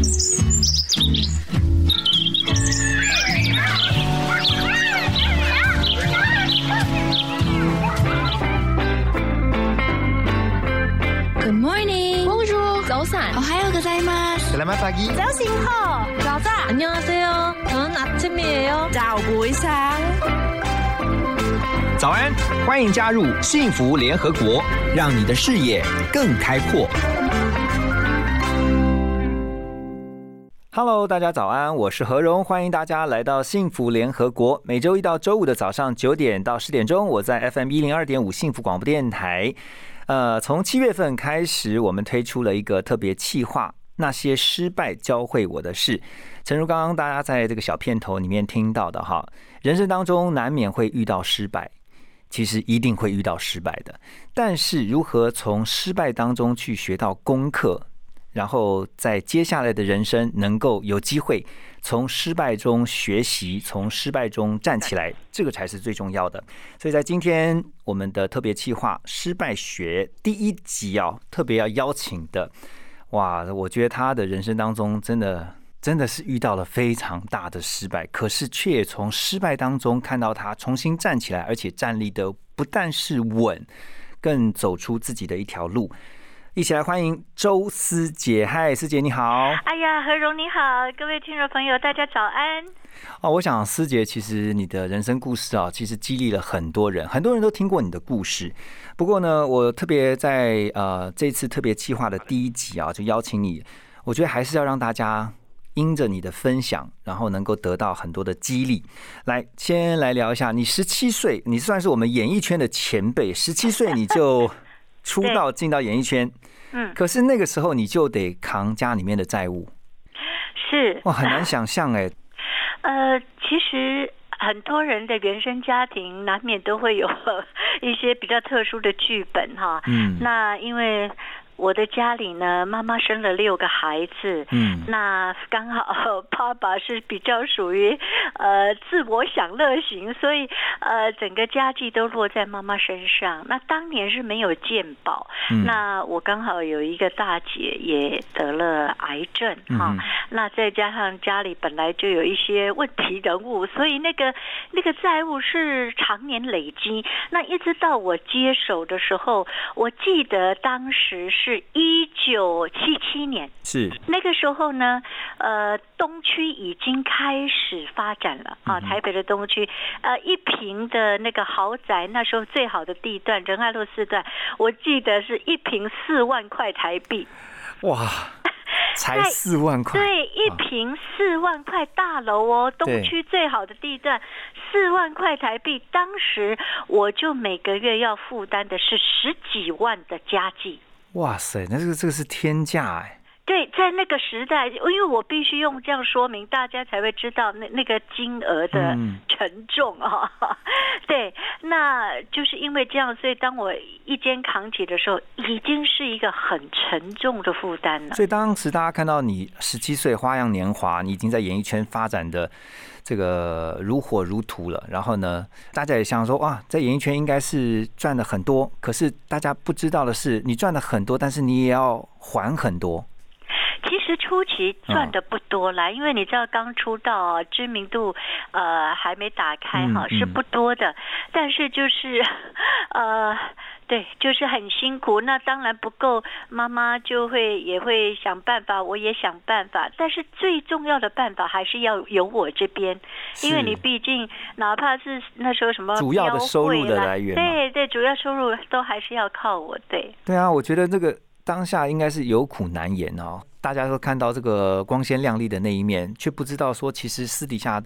Good morning. Bonjour.早安. 오하요 고자이마스. Selamat pagi. 早醒好.早安. 안녕하세요. 저는 아침이에요. 早不一상早安，欢迎加入幸福联合国，让你的视野更开阔。 Hello，大家早安，我是何荣，欢迎大家来到幸福联合国。每周一到周五的早上九点到十点钟，我在 FM 一零二点五幸福广播电台。呃，从七月份开始，我们推出了一个特别企划，那些失败教会我的事。诚如刚刚大家在这个小片头里面听到的哈，人生当中难免会遇到失败。其实一定会遇到失败的，但是如何从失败当中去学到功课，然后在接下来的人生能够有机会从失败中学习，从失败中站起来，这个才是最重要的。所以在今天我们的特别企划《失败学》第一集啊，特别要邀请的，哇，我觉得他的人生当中真的。真的是遇到了非常大的失败，可是却也从失败当中看到他重新站起来，而且站立的不但是稳，更走出自己的一条路。一起来欢迎周思杰，嗨，思杰你好。哎呀，何荣你好，各位听众朋友，大家早安。哦，我想思杰，其实你的人生故事啊，其实激励了很多人，很多人都听过你的故事。不过呢，我特别在呃这次特别计划的第一集啊，就邀请你，我觉得还是要让大家。因着你的分享，然后能够得到很多的激励。来，先来聊一下，你十七岁，你算是我们演艺圈的前辈。十七岁你就出道进到演艺圈，嗯，可是那个时候你就得扛家里面的债务，是哇，很难想象哎。呃，其实很多人的原生家庭难免都会有 一些比较特殊的剧本哈。嗯，那因为。我的家里呢，妈妈生了六个孩子，嗯，那刚好爸爸是比较属于呃自我享乐型，所以呃整个家计都落在妈妈身上。那当年是没有健保，那我刚好有一个大姐也得了癌症哈，那再加上家里本来就有一些问题人物，所以那个那个债务是常年累积。那一直到我接手的时候，我记得当时是。是一九七七年，是。那个时候呢，呃，东区已经开始发展了啊，台北的东区，呃，一平的那个豪宅，那时候最好的地段仁爱路四段，我记得是一平四万块台币，哇，才四万块，对，一平四万块大楼哦，东区最好的地段，四万块台币，当时我就每个月要负担的是十几万的家计。哇塞，那这个这个是天价哎！对，在那个时代，因为我必须用这样说明，大家才会知道那那个金额的沉重啊。对，那就是因为这样，所以当我一肩扛起的时候，已经是一个很沉重的负担了。所以当时大家看到你十七岁花样年华，你已经在演艺圈发展的。这个如火如荼了，然后呢，大家也想说哇，在演艺圈应该是赚的很多，可是大家不知道的是，你赚的很多，但是你也要还很多。其实初期赚的不多啦，因为你知道刚出道，知名度呃还没打开哈，是不多的。但是就是 呃。对，就是很辛苦。那当然不够，妈妈就会也会想办法，我也想办法。但是最重要的办法还是要由我这边，因为你毕竟哪怕是那时候什么主要的收入的来源，对对，主要收入都还是要靠我。对对啊，我觉得这个当下应该是有苦难言哦。大家都看到这个光鲜亮丽的那一面，却不知道说其实私底下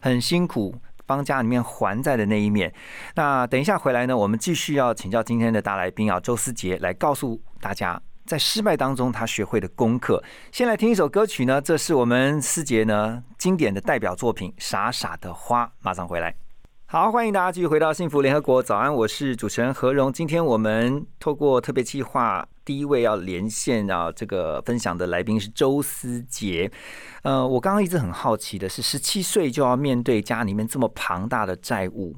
很辛苦。帮家里面还债的那一面，那等一下回来呢，我们继续要请教今天的大来宾啊，周思杰来告诉大家，在失败当中他学会的功课。先来听一首歌曲呢，这是我们思杰呢经典的代表作品《傻傻的花》，马上回来。好，欢迎大家继续回到幸福联合国。早安，我是主持人何荣。今天我们透过特别计划，第一位要连线啊，这个分享的来宾是周思杰。呃，我刚刚一直很好奇的是，十七岁就要面对家里面这么庞大的债务，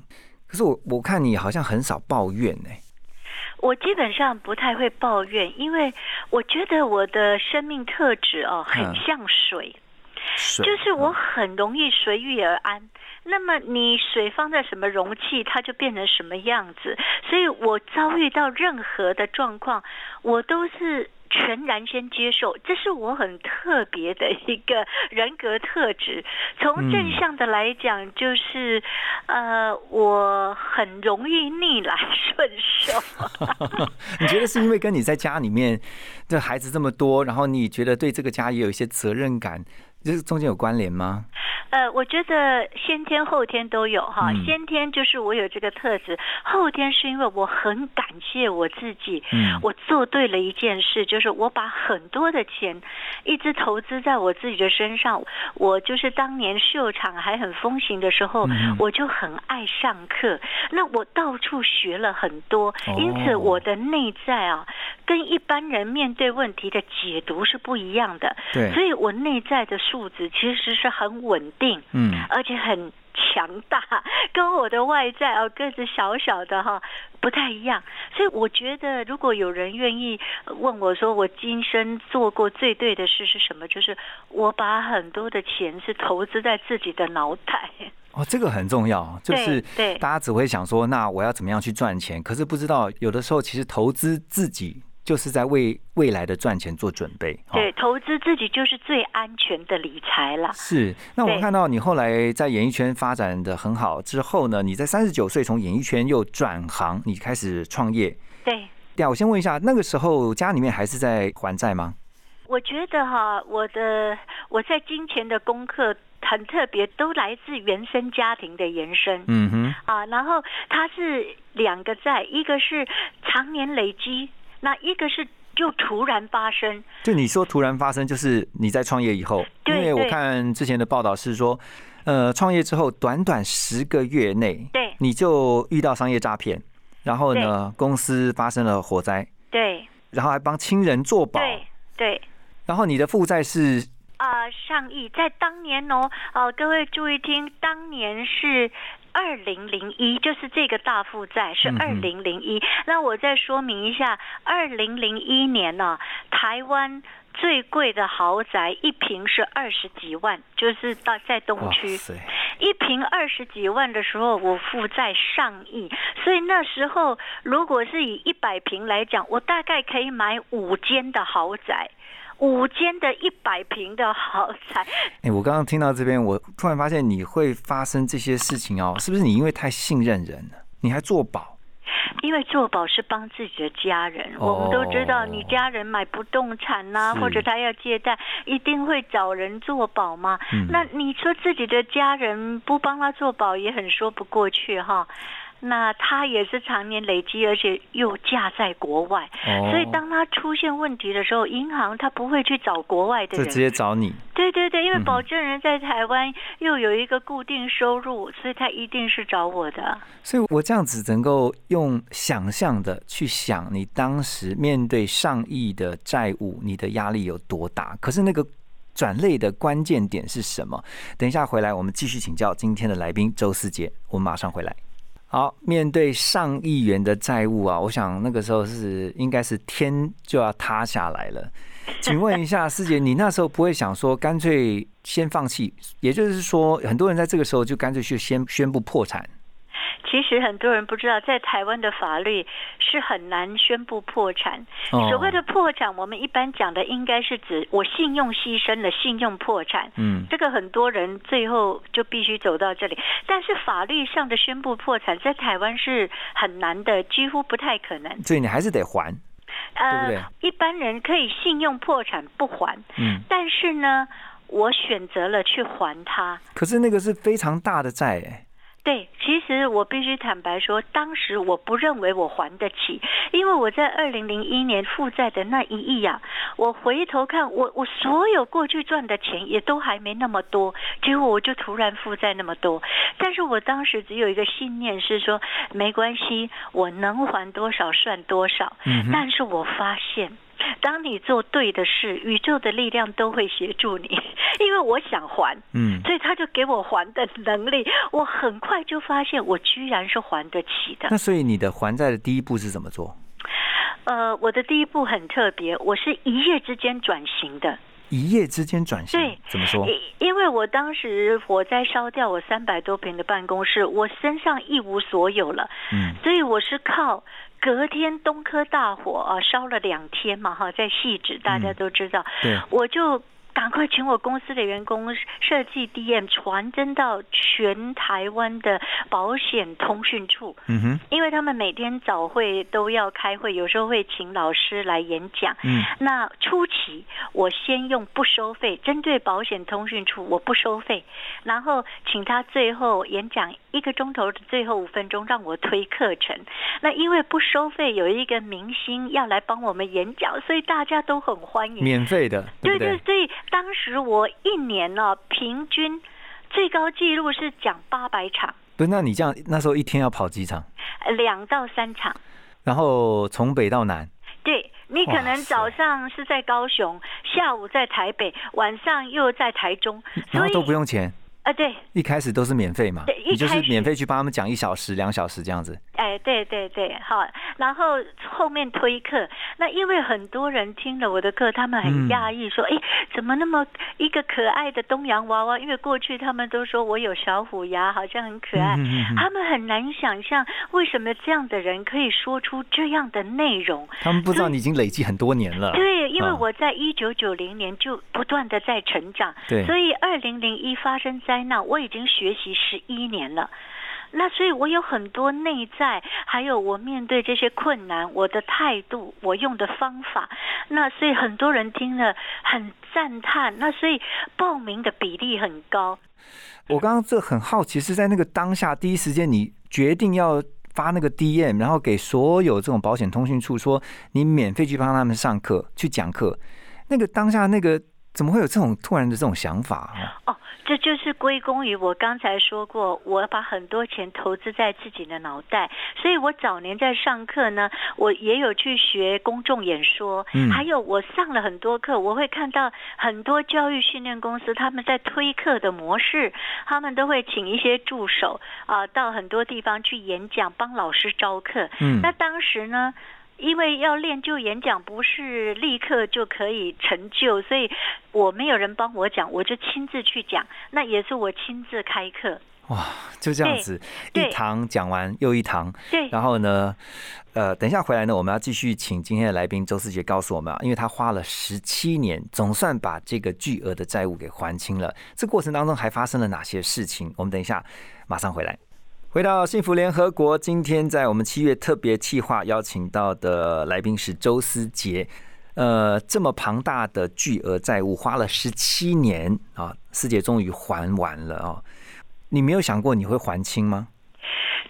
可是我我看你好像很少抱怨呢。我基本上不太会抱怨，因为我觉得我的生命特质哦，很像水，就是我很容易随遇而安。那么你水放在什么容器，它就变成什么样子。所以我遭遇到任何的状况，我都是。全然先接受，这是我很特别的一个人格特质。从正向的来讲，就是呃，我很容易逆来顺受。你觉得是因为跟你在家里面的孩子这么多，然后你觉得对这个家也有一些责任感？这中间有关联吗？呃，我觉得先天后天都有哈。先天就是我有这个特质，后天是因为我很感谢我自己，嗯我做对了一件事，就是我把很多的钱一直投资在我自己的身上。我就是当年秀场还很风行的时候，我就很爱上课，那我到处学了很多，因此我的内在啊，跟一般人面对问题的解读是不一样的。对，所以我内在的。素质其实是很稳定，嗯，而且很强大，跟我的外在哦个子小小的哈不太一样。所以我觉得，如果有人愿意问我说，我今生做过最对的事是什么？就是我把很多的钱是投资在自己的脑袋。哦，这个很重要，就是对大家只会想说，那我要怎么样去赚钱？可是不知道有的时候其实投资自己。就是在为未来的赚钱做准备。对，投资自己就是最安全的理财了。是。那我们看到你后来在演艺圈发展的很好之后呢，你在三十九岁从演艺圈又转行，你开始创业。对。对啊，我先问一下，那个时候家里面还是在还债吗？我觉得哈，我的我在金钱的功课很特别，都来自原生家庭的延伸。嗯哼。啊，然后它是两个债，一个是常年累积。那一个是就突然发生，就你说突然发生，就是你在创业以后，因为我看之前的报道是说，呃，创业之后短短十个月内，对，你就遇到商业诈骗，然后呢，公司发生了火灾，对，然后还帮亲人做保，对对，然后你的负债是啊上亿，在当年哦，哦，各位注意听，当年是。二零零一就是这个大负债是二零零一，那我再说明一下，二零零一年呢，台湾最贵的豪宅一平是二十几万，就是到在东区，一平二十几万的时候，我负债上亿，所以那时候如果是以一百平来讲，我大概可以买五间的豪宅。五间的一百平的豪宅。哎，我刚刚听到这边，我突然发现你会发生这些事情哦，是不是你因为太信任人了，你还做保？因为做保是帮自己的家人，我们都知道，你家人买不动产呐，或者他要借贷，一定会找人做保吗？那你说自己的家人不帮他做保，也很说不过去哈。那他也是常年累积，而且又架在国外，所以当他出现问题的时候，银行他不会去找国外的人，就直接找你。对对对，因为保证人在台湾又有一个固定收入，所以他一定是找我的。所以我这样子能够用想象的去想，你当时面对上亿的债务，你的压力有多大？可是那个转类的关键点是什么？等一下回来，我们继续请教今天的来宾周思杰，我们马上回来。好，面对上亿元的债务啊，我想那个时候是应该是天就要塌下来了。请问一下师姐，你那时候不会想说干脆先放弃？也就是说，很多人在这个时候就干脆去先宣布破产。其实很多人不知道，在台湾的法律是很难宣布破产。所谓的破产，我们一般讲的应该是指我信用牺牲了，信用破产。嗯，这个很多人最后就必须走到这里。但是法律上的宣布破产，在台湾是很难的，几乎不太可能。所以你还是得还，对不对？一般人可以信用破产不还，嗯，但是呢，我选择了去还他。可是那个是非常大的债，哎。对，其实我必须坦白说，当时我不认为我还得起，因为我在二零零一年负债的那一亿啊，我回头看，我我所有过去赚的钱也都还没那么多，结果我就突然负债那么多。但是我当时只有一个信念是说，没关系，我能还多少算多少。嗯，但是我发现。当你做对的事，宇宙的力量都会协助你。因为我想还，嗯，所以他就给我还的能力。我很快就发现，我居然是还得起的。那所以你的还债的第一步是怎么做？呃，我的第一步很特别，我是一夜之间转型的。一夜之间转型，对，怎么说？因为我当时火灾烧掉我三百多平的办公室，我身上一无所有了，嗯，所以我是靠隔天东科大火啊，烧了两天嘛，哈，在细致大家都知道，对，我就。赶快请我公司的员工设计 DM 传真到全台湾的保险通讯处，嗯哼，因为他们每天早会都要开会，有时候会请老师来演讲。嗯，那初期我先用不收费，针对保险通讯处我不收费，然后请他最后演讲一个钟头的最后五分钟让我推课程。那因为不收费，有一个明星要来帮我们演讲，所以大家都很欢迎，免费的，对对，所以。当时我一年呢，平均最高纪录是讲八百场。不是，那你这样那时候一天要跑几场？两到三场。然后从北到南。对你可能早上是在高雄，下午在台北，晚上又在台中，然后都不用钱。啊，对，一开始都是免费嘛，你就是免费去帮他们讲一小时、两小时这样子。哎，对对对，好，然后后面推课，那因为很多人听了我的课，他们很讶异，说，哎，怎么那么一个可爱的东洋娃娃？因为过去他们都说我有小虎牙，好像很可爱，他们很难想象为什么这样的人可以说出这样的内容。他们不知道你已经累积很多年了。对，因为我在一九九零年就不断的在成长，对，所以二零零一发生灾难，我已经学习十一年了。那所以，我有很多内在，还有我面对这些困难，我的态度，我用的方法。那所以很多人听了很赞叹。那所以报名的比例很高。我刚刚这很好奇，是在那个当下第一时间，你决定要发那个 DM，然后给所有这种保险通讯处说，你免费去帮他们上课、去讲课。那个当下那个。怎么会有这种突然的这种想法啊？哦，这就是归功于我刚才说过，我把很多钱投资在自己的脑袋，所以我早年在上课呢，我也有去学公众演说，嗯，还有我上了很多课，我会看到很多教育训练公司他们在推课的模式，他们都会请一些助手啊，到很多地方去演讲，帮老师招课，嗯，那当时呢？因为要练就演讲，不是立刻就可以成就，所以我没有人帮我讲，我就亲自去讲。那也是我亲自开课。哇，就这样子，一堂讲完又一堂。对。然后呢，呃，等一下回来呢，我们要继续请今天的来宾周思杰告诉我们啊，因为他花了十七年，总算把这个巨额的债务给还清了。这过程当中还发生了哪些事情？我们等一下马上回来。回到幸福联合国，今天在我们七月特别计划邀请到的来宾是周思杰。呃，这么庞大的巨额债务花了十七年啊，思杰终于还完了哦。你没有想过你会还清吗？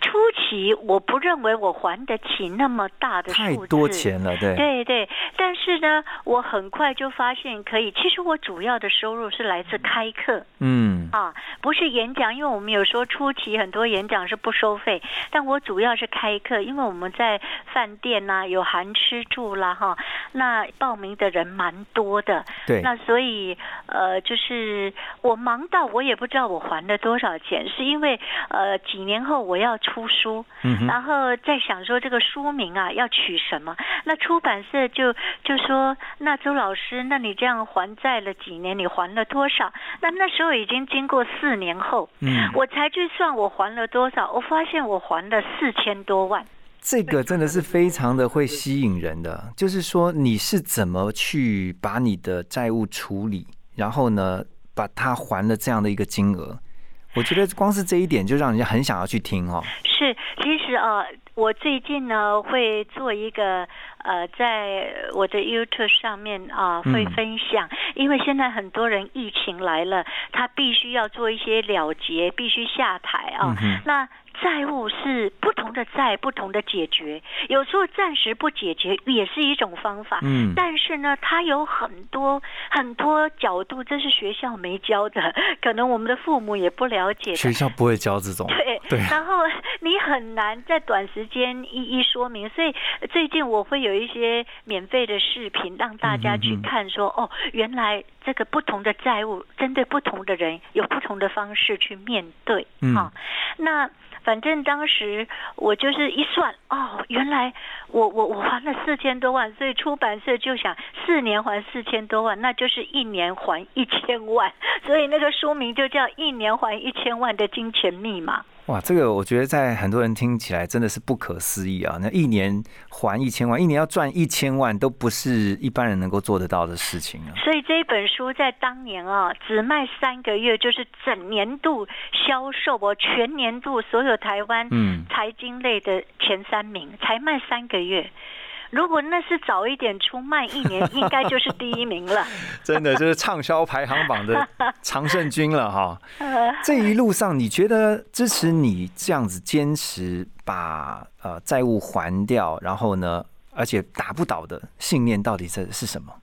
初期我不认为我还得起那么大的太多钱了，对对对。但是呢，我很快就发现可以。其实我主要的收入是来自开课，嗯啊，不是演讲，因为我们有说初期很多演讲是不收费，但我主要是开课，因为我们在饭店呐有含吃住啦哈，那报名的人蛮多的，对，那所以呃，就是我忙到我也不知道我还了多少钱，是因为呃几年后我要出。出书，然后在想说这个书名啊要取什么？那出版社就就说：“那周老师，那你这样还债了几年？你还了多少？”那那时候已经经过四年后，嗯，我才去算我还了多少。我发现我还了四千多万。这个真的是非常的会吸引人的，就是说你是怎么去把你的债务处理，然后呢把它还了这样的一个金额。我觉得光是这一点就让人家很想要去听哦。是，其实啊，我最近呢会做一个呃，在我的 YouTube 上面啊会分享，因为现在很多人疫情来了，他必须要做一些了结，必须下台啊。那债务是不同的债，不同的解决。有时候暂时不解决也是一种方法。嗯。但是呢，它有很多很多角度，这是学校没教的，可能我们的父母也不了解。学校不会教这种。对对。然后你很难在短时间一一说明，所以最近我会有一些免费的视频让大家去看，说哦，原来这个不同的债务，针对不同的人，有不同的方式去面对。嗯，那。反正当时我就是一算，哦，原来我我我还了四千多万，所以出版社就想四年还四千多万，那就是一年还一千万，所以那个书名就叫《一年还一千万的金钱密码》。哇，这个我觉得在很多人听起来真的是不可思议啊！那一年还一千万，一年要赚一千万，都不是一般人能够做得到的事情啊。所以这一本书在当年啊，只卖三个月，就是整年度销售我，全年度所有台湾嗯财经类的前三名，才卖三个月。如果那是早一点出卖一年，应该就是第一名了。真的就是畅销排行榜的 常胜军了哈。这一路上，你觉得支持你这样子坚持把呃债务还掉，然后呢，而且打不倒的信念，到底这是什么？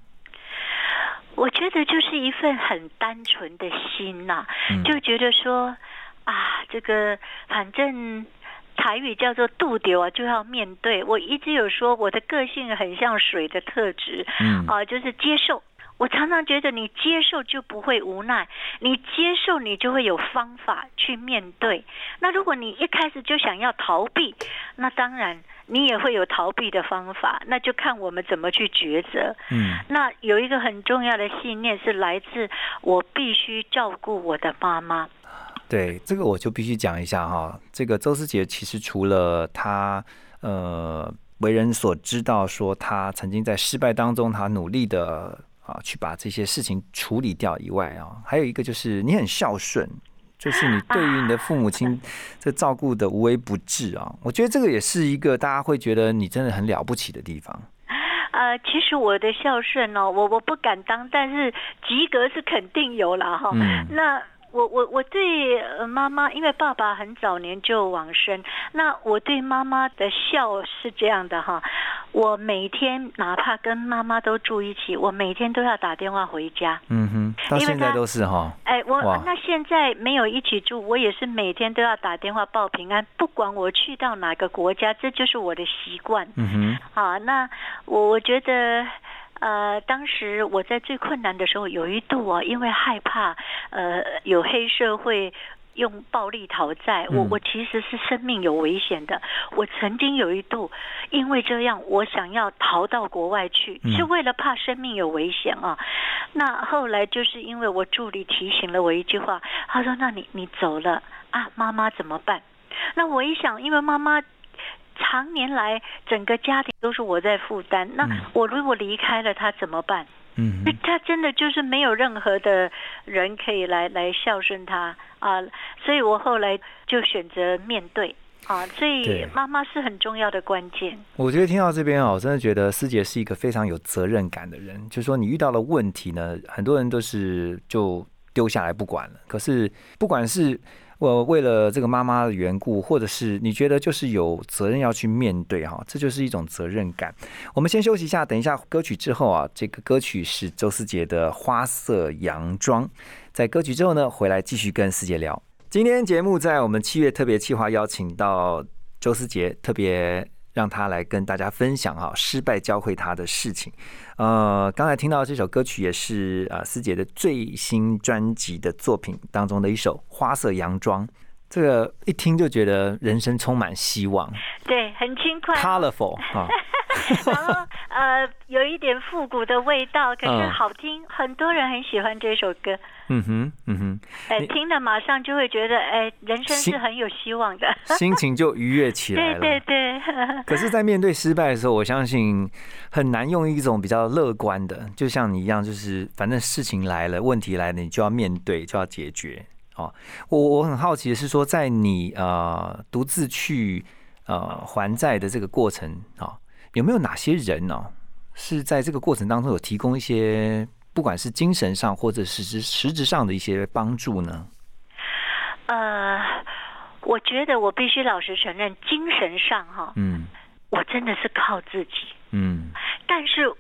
我觉得就是一份很单纯的心呐，就觉得说啊，这个反正。台语叫做“渡丢”啊，就要面对。我一直有说，我的个性很像水的特质，嗯，啊，就是接受。我常常觉得，你接受就不会无奈，你接受你就会有方法去面对。那如果你一开始就想要逃避，那当然你也会有逃避的方法。那就看我们怎么去抉择。嗯，那有一个很重要的信念是来自我必须照顾我的妈妈。对这个我就必须讲一下哈，这个周思杰其实除了他呃为人所知道说他曾经在失败当中他努力的啊去把这些事情处理掉以外啊，还有一个就是你很孝顺，就是你对于你的父母亲这照顾的无微不至啊，我觉得这个也是一个大家会觉得你真的很了不起的地方。呃，其实我的孝顺哦，我我不敢当，但是及格是肯定有了哈。那。我我我对妈妈，因为爸爸很早年就往生，那我对妈妈的孝是这样的哈，我每天哪怕跟妈妈都住一起，我每天都要打电话回家。嗯哼，到现在都是哈。哎，我那现在没有一起住，我也是每天都要打电话报平安，不管我去到哪个国家，这就是我的习惯。嗯哼，好，那我我觉得。呃，当时我在最困难的时候，有一度啊，因为害怕呃有黑社会用暴力讨债，我我其实是生命有危险的。我曾经有一度因为这样，我想要逃到国外去，是为了怕生命有危险啊。那后来就是因为我助理提醒了我一句话，他说：“那你你走了啊，妈妈怎么办？”那我一想，因为妈妈。常年来，整个家庭都是我在负担。那我如果离开了他怎么办？嗯，他真的就是没有任何的人可以来来孝顺他啊。所以我后来就选择面对啊。所以妈妈是很重要的关键。我觉得听到这边啊，我真的觉得师姐是一个非常有责任感的人。就是说，你遇到了问题呢，很多人都是就丢下来不管了。可是不管是我为了这个妈妈的缘故，或者是你觉得就是有责任要去面对哈，这就是一种责任感。我们先休息一下，等一下歌曲之后啊，这个歌曲是周思杰的《花色洋装》。在歌曲之后呢，回来继续跟思杰聊。今天节目在我们七月特别企划邀请到周思杰，特别。让他来跟大家分享哈，失败教会他的事情。呃，刚才听到这首歌曲也是啊，思杰的最新专辑的作品当中的一首《花色洋装》。这个一听就觉得人生充满希望，对，很轻快，colorful 啊。然后呃，有一点复古的味道，可是好听，很多人很喜欢这首歌。嗯哼，嗯哼，哎，听了马上就会觉得，哎，人生是很有希望的，心情就愉悦起来了。对 对对。可是，在面对失败的时候，我相信很难用一种比较乐观的，就像你一样，就是反正事情来了，问题来了，你就要面对，就要解决。哦，我我很好奇的是说，在你呃独自去呃还债的这个过程啊。有没有哪些人呢？是在这个过程当中有提供一些，不管是精神上或者实质实质上的一些帮助呢？呃，我觉得我必须老实承认，精神上哈，嗯，我真的是靠自己，嗯，但是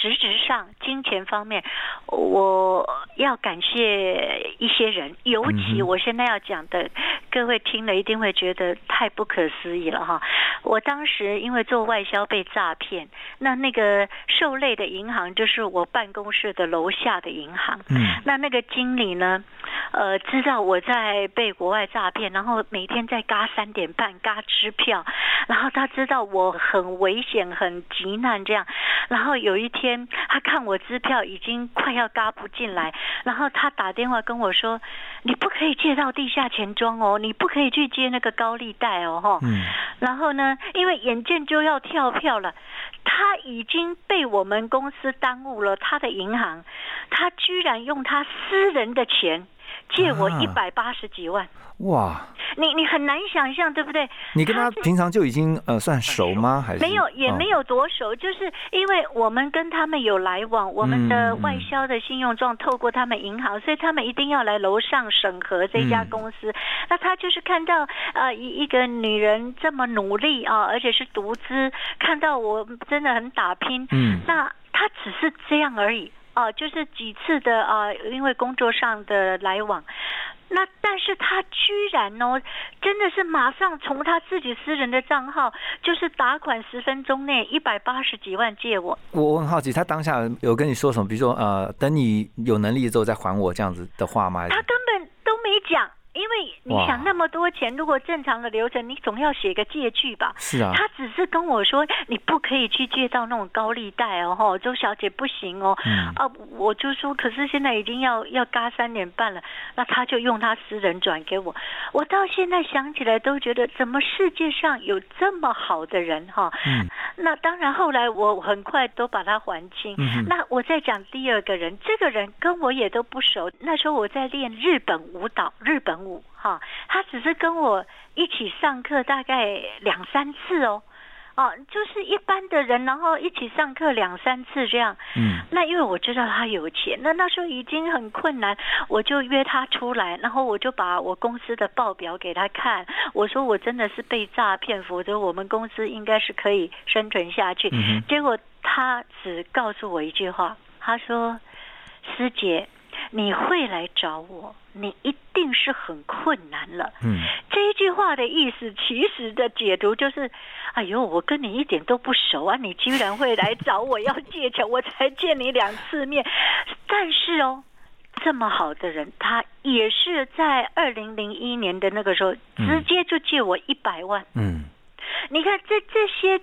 实质上金钱方面，我要感谢一些人，尤其我现在要讲的，各位听了一定会觉得太不可思议了哈。我当时因为做外销被诈骗，那那个受累的银行就是我办公室的楼下的银行。嗯，那那个经理呢，呃，知道我在被国外诈骗，然后每天在嘎三点半嘎支票，然后他知道我很危险、很急难这样，然后有一天他看我支票已经快要嘎不进来。然后他打电话跟我说：“你不可以借到地下钱庄哦，你不可以去借那个高利贷哦，哈。”嗯。然后呢，因为眼见就要跳票了，他已经被我们公司耽误了他的银行，他居然用他私人的钱借我一百八十几万。哇！你你很难想象，对不对？你跟他平常就已经呃算熟吗？还是没有，也没有多熟，就是因为我们跟他们有来往，我们的外销的信用状透过他们银行，所以他们一定要来楼上审核这家公司。那他就是看到呃一一个女人这么努力啊，而且是独资，看到我真的很打拼，嗯，那他只是这样而已啊，就是几次的啊，因为工作上的来往。那但是他居然哦，真的是马上从他自己私人的账号，就是打款十分钟内一百八十几万借我。我很好奇，他当下有跟你说什么？比如说呃，等你有能力之后再还我这样子的话吗？他根本都没讲。你想那么多钱，如果正常的流程，你总要写个借据吧？是啊。他只是跟我说，你不可以去借到那种高利贷哦，哈，周小姐不行哦。嗯。啊，我就说，可是现在已经要要嘎三年半了，那他就用他私人转给我。我到现在想起来都觉得，怎么世界上有这么好的人哈？嗯。那当然，后来我很快都把他还清。嗯。那我再讲第二个人，这个人跟我也都不熟。那时候我在练日本舞蹈，日本。哈，他只是跟我一起上课，大概两三次哦，哦，就是一般的人，然后一起上课两三次这样。嗯，那因为我知道他有钱，那那时候已经很困难，我就约他出来，然后我就把我公司的报表给他看，我说我真的是被诈骗，否则我们公司应该是可以生存下去。结果他只告诉我一句话，他说：“师姐。”你会来找我，你一定是很困难了。嗯，这一句话的意思，其实的解读就是：哎呦，我跟你一点都不熟啊，你居然会来找我要借钱，我才见你两次面。但是哦，这么好的人，他也是在二零零一年的那个时候，直接就借我一百万。嗯，你看这这些。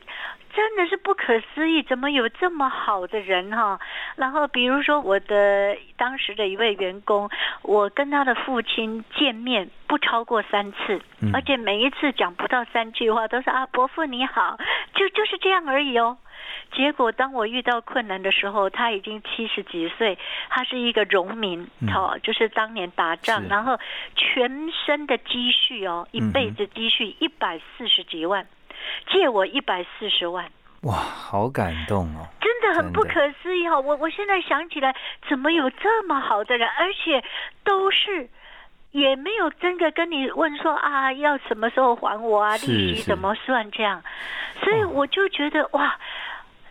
真的是不可思议，怎么有这么好的人哈？然后比如说我的当时的一位员工，我跟他的父亲见面不超过三次，而且每一次讲不到三句话，都是啊伯父你好，就就是这样而已哦。结果当我遇到困难的时候，他已经七十几岁，他是一个农民，哦，就是当年打仗，然后全身的积蓄哦，一辈子积蓄一百四十几万。借我一百四十万，哇，好感动哦！真的很不可思议哈！我我现在想起来，怎么有这么好的人，而且都是也没有真的跟你问说啊，要什么时候还我啊，利息怎么算这样，所以我就觉得哇。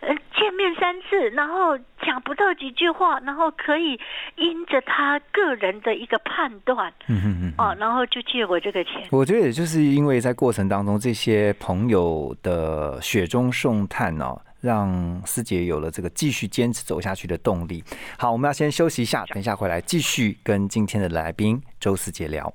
呃，见面三次，然后讲不到几句话，然后可以因着他个人的一个判断，嗯嗯嗯，哦，然后就借我这个钱。我觉得也就是因为在过程当中，这些朋友的雪中送炭哦，让师姐有了这个继续坚持走下去的动力。好，我们要先休息一下，等一下回来继续跟今天的来宾周师姐聊。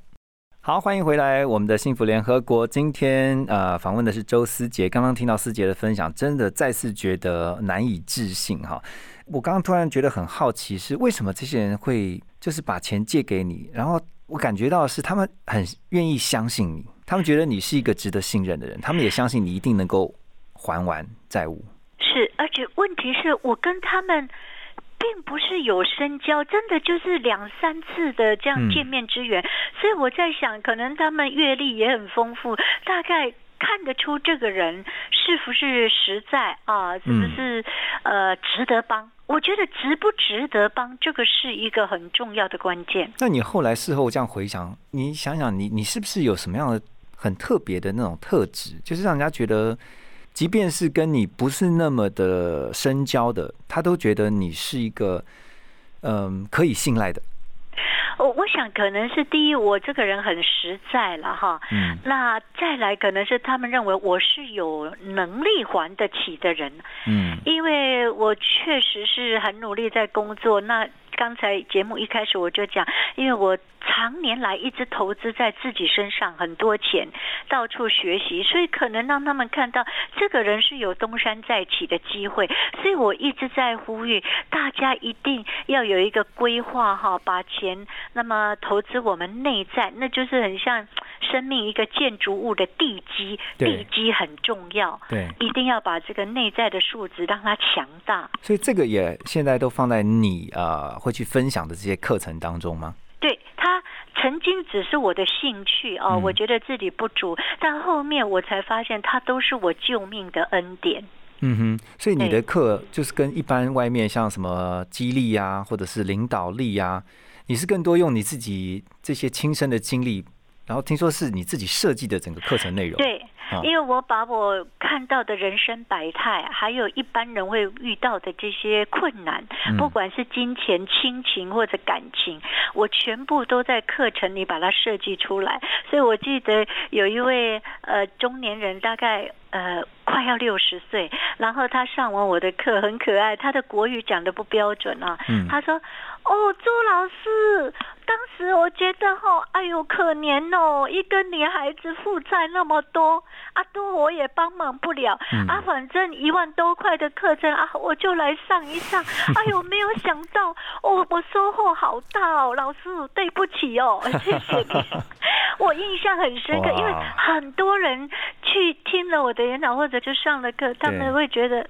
好，欢迎回来，我们的幸福联合国。今天呃，访问的是周思杰。刚刚听到思杰的分享，真的再次觉得难以置信哈。我刚刚突然觉得很好奇，是为什么这些人会就是把钱借给你？然后我感觉到是他们很愿意相信你，他们觉得你是一个值得信任的人，他们也相信你一定能够还完债务。是，而且问题是我跟他们。并不是有深交，真的就是两三次的这样见面之缘，所以我在想，可能他们阅历也很丰富，大概看得出这个人是不是实在啊，是不是呃值得帮？我觉得值不值得帮，这个是一个很重要的关键。那你后来事后这样回想，你想想，你你是不是有什么样的很特别的那种特质，就是让人家觉得？即便是跟你不是那么的深交的，他都觉得你是一个嗯可以信赖的我我想可能是第一，我这个人很实在了哈。嗯。那再来可能是他们认为我是有能力还得起的人。嗯。因为我确实是很努力在工作。那刚才节目一开始我就讲，因为我。常年来一直投资在自己身上很多钱，到处学习，所以可能让他们看到这个人是有东山再起的机会。所以我一直在呼吁大家一定要有一个规划哈，把钱那么投资我们内在，那就是很像生命一个建筑物的地基，地基很重要，对，一定要把这个内在的素质让它强大。所以这个也现在都放在你呃会去分享的这些课程当中吗？对他曾经只是我的兴趣哦，我觉得自己不足，但后面我才发现，它都是我救命的恩典。嗯哼，所以你的课就是跟一般外面像什么激励啊，或者是领导力啊，你是更多用你自己这些亲身的经历，然后听说是你自己设计的整个课程内容。对。因为我把我看到的人生百态，还有一般人会遇到的这些困难，不管是金钱、亲情或者感情，我全部都在课程里把它设计出来。所以我记得有一位呃中年人，大概呃快要六十岁，然后他上完我的课很可爱，他的国语讲的不标准啊，他说。哦，朱老师，当时我觉得哈，哎呦，可怜哦，一个女孩子负债那么多，啊，多我也帮忙不了，啊，反正一万多块的课程啊，我就来上一上，哎呦，没有想到，哦，我收获好大哦，老师，对不起哦，谢谢你，我印象很深刻，因为很多人去听了我的演讲或者就上了课，他们会觉得，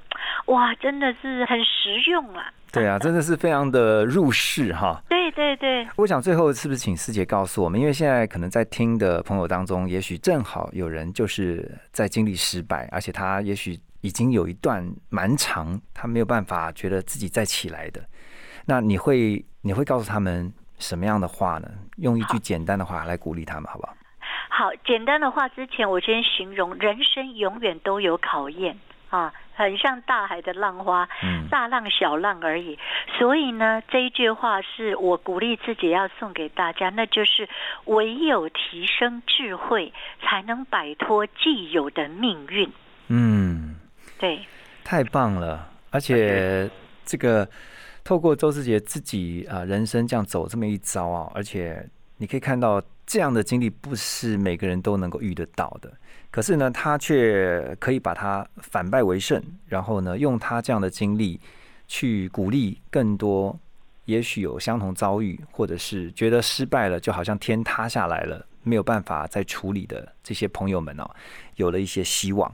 哇，真的是很实用啊。对啊，真的是非常的入世哈。对对对，我想最后是不是请师姐告诉我们，因为现在可能在听的朋友当中，也许正好有人就是在经历失败，而且他也许已经有一段蛮长，他没有办法觉得自己再起来的。那你会你会告诉他们什么样的话呢？用一句简单的话来鼓励他们，好不好？好，简单的话，之前我先形容，人生永远都有考验。啊，很像大海的浪花，大浪小浪而已。所以呢，这一句话是我鼓励自己要送给大家，那就是唯有提升智慧，才能摆脱既有的命运。嗯，对，太棒了。而且这个透过周志杰自己啊，人生这样走这么一遭啊，而且你可以看到这样的经历不是每个人都能够遇得到的。可是呢，他却可以把它反败为胜，然后呢，用他这样的经历去鼓励更多，也许有相同遭遇，或者是觉得失败了，就好像天塌下来了，没有办法再处理的这些朋友们哦，有了一些希望。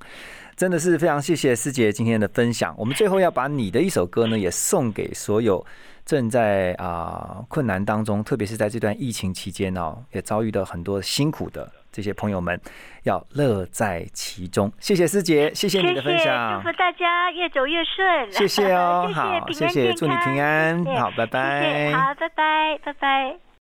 真的是非常谢谢师姐今天的分享。我们最后要把你的一首歌呢，也送给所有正在啊困难当中，特别是在这段疫情期间哦，也遭遇到很多辛苦的。这些朋友们要乐在其中。谢谢师姐，谢谢你的分享，祝福大家越走越顺。谢谢哦，好，谢谢，祝你平安。好，拜拜。好，拜拜，拜拜。